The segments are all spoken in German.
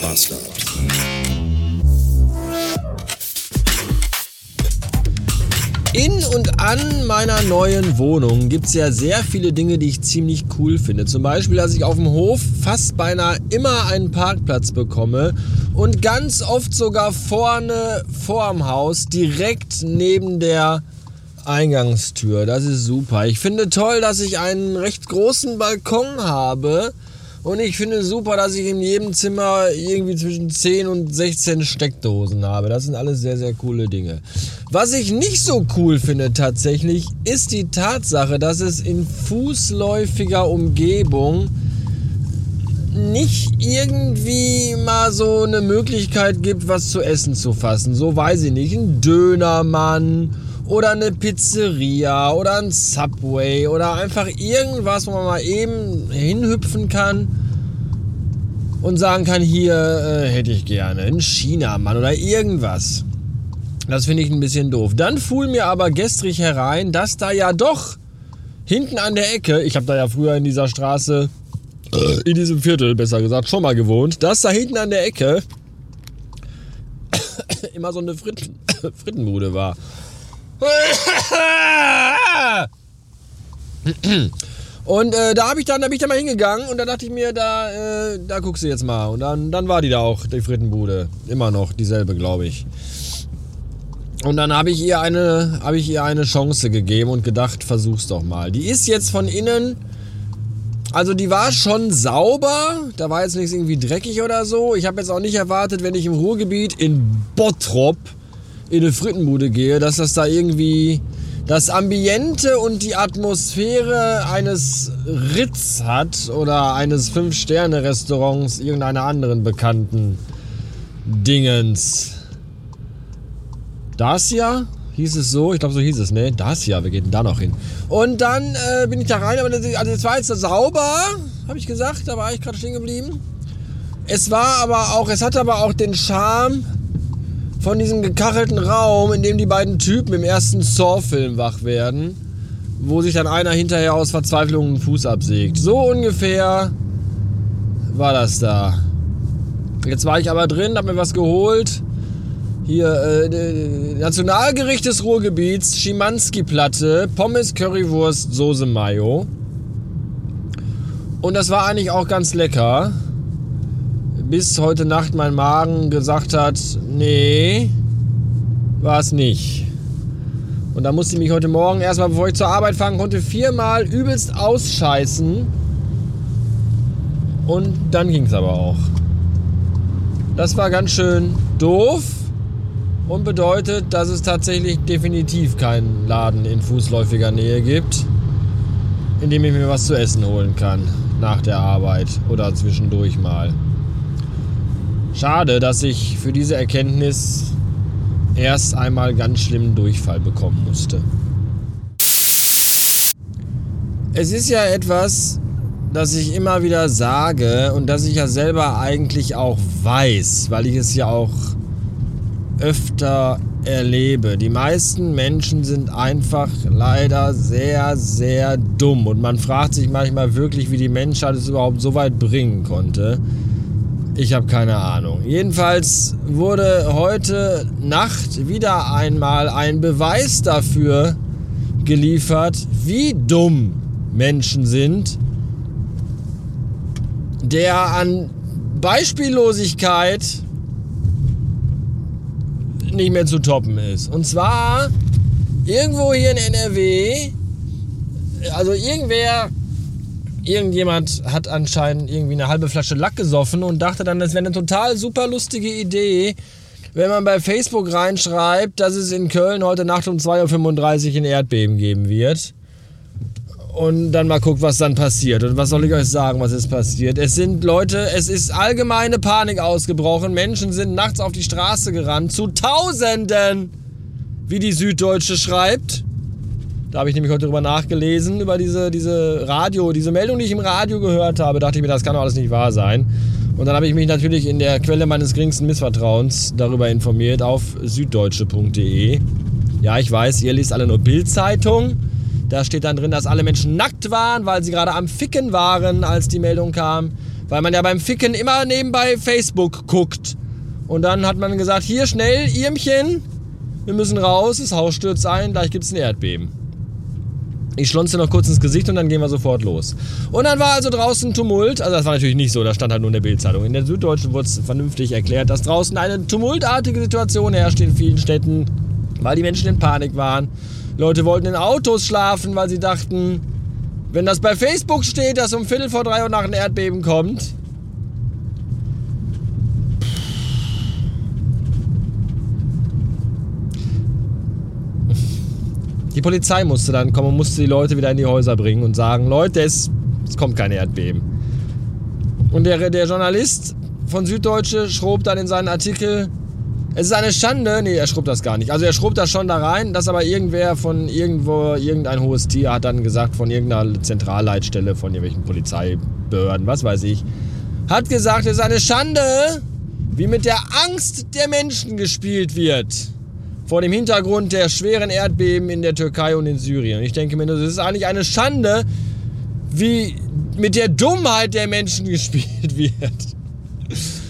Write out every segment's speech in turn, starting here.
Bastard. In und an meiner neuen Wohnung gibt es ja sehr viele Dinge, die ich ziemlich cool finde. Zum Beispiel, dass ich auf dem Hof fast beinahe immer einen Parkplatz bekomme und ganz oft sogar vorne vorm Haus, direkt neben der Eingangstür. Das ist super. Ich finde toll, dass ich einen recht großen Balkon habe und ich finde super, dass ich in jedem Zimmer irgendwie zwischen 10 und 16 Steckdosen habe. Das sind alles sehr, sehr coole Dinge. Was ich nicht so cool finde tatsächlich, ist die Tatsache, dass es in fußläufiger Umgebung nicht irgendwie mal so eine Möglichkeit gibt, was zu essen zu fassen. So weiß ich nicht. Ein Dönermann oder eine Pizzeria oder ein Subway oder einfach irgendwas, wo man mal eben hinhüpfen kann und sagen kann, hier äh, hätte ich gerne einen Chinamann oder irgendwas. Das finde ich ein bisschen doof. Dann fuhl mir aber gestrig herein, dass da ja doch hinten an der Ecke, ich habe da ja früher in dieser Straße, äh, in diesem Viertel besser gesagt, schon mal gewohnt, dass da hinten an der Ecke immer so eine Fritten, Frittenbude war. Und äh, da habe ich dann, da bin ich dann mal hingegangen und da dachte ich mir, da, äh, da guckst du jetzt mal. Und dann, dann war die da auch, die Frittenbude. Immer noch dieselbe, glaube ich. Und dann habe ich ihr eine, habe ich ihr eine Chance gegeben und gedacht, versuch's doch mal. Die ist jetzt von innen, also die war schon sauber, da war jetzt nichts irgendwie dreckig oder so. Ich habe jetzt auch nicht erwartet, wenn ich im Ruhrgebiet in Bottrop in eine Frittenbude gehe, dass das da irgendwie das Ambiente und die Atmosphäre eines Ritz hat oder eines Fünf-Sterne-Restaurants irgendeiner anderen bekannten Dingens. Dacia? Hieß es so? Ich glaube, so hieß es, ne? Dacia, wir gehen da noch hin. Und dann äh, bin ich da rein, aber das, also es war jetzt sauber, habe ich gesagt, da war ich gerade stehen geblieben. Es war aber auch, es hat aber auch den Charme von diesem gekachelten Raum, in dem die beiden Typen im ersten Saw-Film wach werden, wo sich dann einer hinterher aus Verzweiflung einen Fuß absägt. So ungefähr war das da. Jetzt war ich aber drin, hab mir was geholt. Hier, äh, Nationalgericht des Ruhrgebiets, Schimanski-Platte, Pommes, Currywurst, Soße Mayo. Und das war eigentlich auch ganz lecker bis heute Nacht mein Magen gesagt hat, nee, war es nicht. Und da musste ich mich heute Morgen erstmal, bevor ich zur Arbeit fahren konnte, viermal übelst ausscheißen. Und dann ging es aber auch. Das war ganz schön doof und bedeutet, dass es tatsächlich definitiv keinen Laden in fußläufiger Nähe gibt, in dem ich mir was zu essen holen kann nach der Arbeit oder zwischendurch mal. Schade, dass ich für diese Erkenntnis erst einmal ganz schlimmen Durchfall bekommen musste. Es ist ja etwas, das ich immer wieder sage und das ich ja selber eigentlich auch weiß, weil ich es ja auch öfter erlebe. Die meisten Menschen sind einfach leider sehr, sehr dumm und man fragt sich manchmal wirklich, wie die Menschheit es überhaupt so weit bringen konnte, ich habe keine Ahnung. Jedenfalls wurde heute Nacht wieder einmal ein Beweis dafür geliefert, wie dumm Menschen sind, der an Beispiellosigkeit nicht mehr zu toppen ist. Und zwar irgendwo hier in NRW, also irgendwer irgendjemand hat anscheinend irgendwie eine halbe Flasche Lack gesoffen und dachte dann, das wäre eine total super lustige Idee, wenn man bei Facebook reinschreibt, dass es in Köln heute Nacht um 2.35 Uhr ein Erdbeben geben wird. Und dann mal guckt, was dann passiert. Und was soll ich euch sagen, was ist passiert? Es sind Leute, es ist allgemeine Panik ausgebrochen. Menschen sind nachts auf die Straße gerannt. Zu Tausenden, wie die Süddeutsche schreibt. Da habe ich nämlich heute drüber nachgelesen, über diese, diese Radio, diese Meldung, die ich im Radio gehört habe. Dachte ich mir, das kann doch alles nicht wahr sein. Und dann habe ich mich natürlich in der Quelle meines geringsten Missvertrauens darüber informiert auf süddeutsche.de. Ja, ich weiß, ihr liest alle nur Bildzeitung. Da steht dann drin, dass alle Menschen nackt waren, weil sie gerade am Ficken waren, als die Meldung kam. Weil man ja beim Ficken immer nebenbei Facebook guckt. Und dann hat man gesagt, hier schnell, Irmchen, wir müssen raus, das Haus stürzt ein, gleich gibt es ein Erdbeben. Ich schlonze noch kurz ins Gesicht und dann gehen wir sofort los. Und dann war also draußen Tumult. Also das war natürlich nicht so, da stand halt nur in der Bildzeitung. In der Süddeutschen wurde es vernünftig erklärt, dass draußen eine tumultartige Situation herrscht in vielen Städten, weil die Menschen in Panik waren. Leute wollten in Autos schlafen, weil sie dachten, wenn das bei Facebook steht, dass um Viertel vor drei Uhr nach ein Erdbeben kommt, Die Polizei musste dann kommen und musste die Leute wieder in die Häuser bringen und sagen, Leute, es, es kommt kein Erdbeben. Und der, der Journalist von Süddeutsche schrob dann in seinen Artikel, es ist eine Schande, nee, er schrob das gar nicht. Also er schrob das schon da rein, dass aber irgendwer von irgendwo, irgendein hohes Tier hat dann gesagt, von irgendeiner Zentralleitstelle, von irgendwelchen Polizeibehörden, was weiß ich, hat gesagt, es ist eine Schande, wie mit der Angst der Menschen gespielt wird vor dem Hintergrund der schweren Erdbeben in der Türkei und in Syrien. Ich denke mir, das ist eigentlich eine Schande, wie mit der Dummheit der Menschen gespielt wird.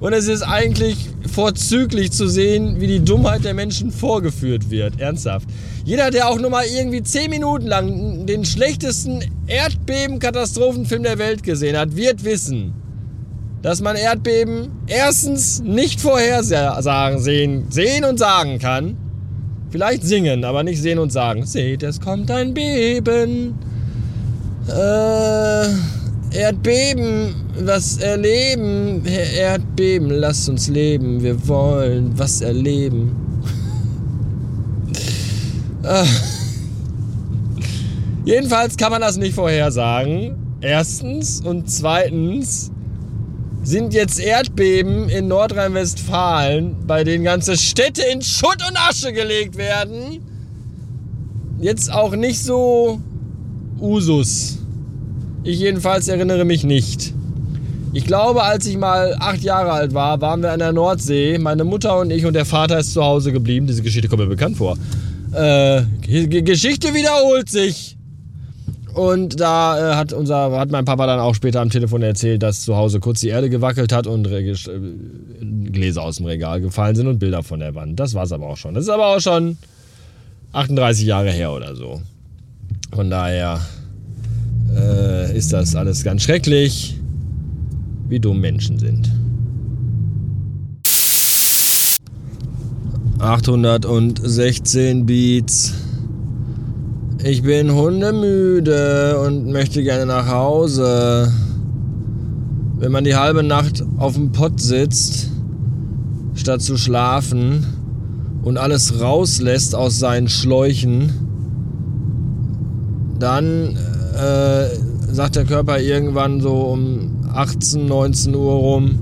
Und es ist eigentlich vorzüglich zu sehen, wie die Dummheit der Menschen vorgeführt wird. Ernsthaft. Jeder, der auch nur mal irgendwie 10 Minuten lang den schlechtesten Erdbeben-Katastrophenfilm der Welt gesehen hat, wird wissen, dass man Erdbeben erstens nicht vorhersagen, sehen, sehen und sagen kann Vielleicht singen, aber nicht sehen und sagen. Seht, es kommt ein Beben. Äh, Erdbeben, was erleben. Erdbeben, lasst uns leben. Wir wollen was erleben. äh. Jedenfalls kann man das nicht vorhersagen. Erstens. Und zweitens sind jetzt Erdbeben in Nordrhein-Westfalen, bei denen ganze Städte in Schutt und Asche gelegt werden, jetzt auch nicht so Usus. Ich jedenfalls erinnere mich nicht. Ich glaube, als ich mal acht Jahre alt war, waren wir an der Nordsee, meine Mutter und ich und der Vater ist zu Hause geblieben. Diese Geschichte kommt mir bekannt vor. Äh, Geschichte wiederholt sich. Und da äh, hat unser, hat mein Papa dann auch später am Telefon erzählt, dass zu Hause kurz die Erde gewackelt hat und äh, Gläser aus dem Regal gefallen sind und Bilder von der Wand. Das war es aber auch schon. Das ist aber auch schon 38 Jahre her oder so. Von daher äh, ist das alles ganz schrecklich, wie dumm Menschen sind. 816 Beats. Ich bin hundemüde und möchte gerne nach Hause. Wenn man die halbe Nacht auf dem Pott sitzt, statt zu schlafen und alles rauslässt aus seinen Schläuchen, dann äh, sagt der Körper irgendwann so um 18, 19 Uhr rum,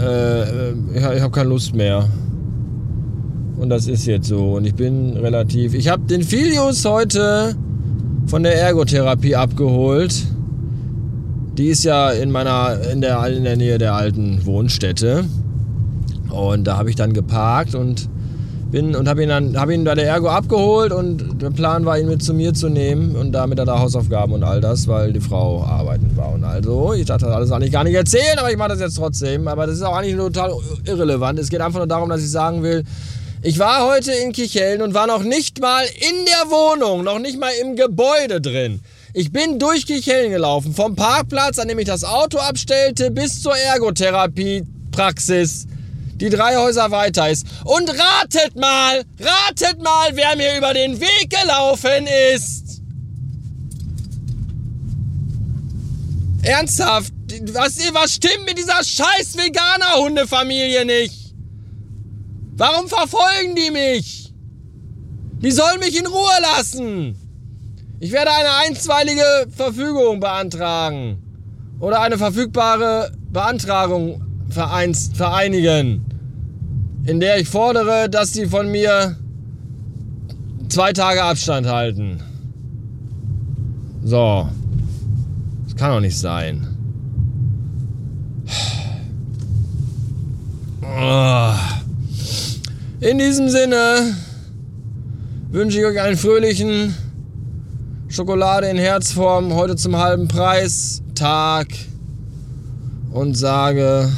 äh, ich habe keine Lust mehr. Und das ist jetzt so. Und ich bin relativ. Ich habe den Filius heute von der Ergotherapie abgeholt. Die ist ja in meiner in der, in der Nähe der alten Wohnstätte. Und da habe ich dann geparkt und bin und habe ihn dann habe ihn bei der Ergo abgeholt und der Plan war ihn mit zu mir zu nehmen und damit hat er Hausaufgaben und all das, weil die Frau arbeiten war und also ich dachte das alles eigentlich gar nicht erzählen, aber ich mache das jetzt trotzdem, aber das ist auch eigentlich total irrelevant. Es geht einfach nur darum, dass ich sagen will, ich war heute in Kicheln und war noch nicht mal in der Wohnung, noch nicht mal im Gebäude drin. Ich bin durch Kicheln gelaufen, vom Parkplatz, an dem ich das Auto abstellte, bis zur Ergotherapiepraxis, die drei Häuser weiter ist. Und ratet mal, ratet mal, wer mir über den Weg gelaufen ist. Ernsthaft, was, was stimmt mit dieser scheiß Veganer-Hundefamilie nicht? Warum verfolgen die mich? Die sollen mich in Ruhe lassen. Ich werde eine einstweilige Verfügung beantragen. Oder eine verfügbare Beantragung vereinigen. In der ich fordere, dass sie von mir zwei Tage Abstand halten. So. Das kann doch nicht sein. Oh. In diesem Sinne wünsche ich euch einen fröhlichen Schokolade in Herzform heute zum halben Preis Tag und sage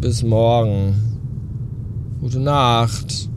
bis morgen. Gute Nacht.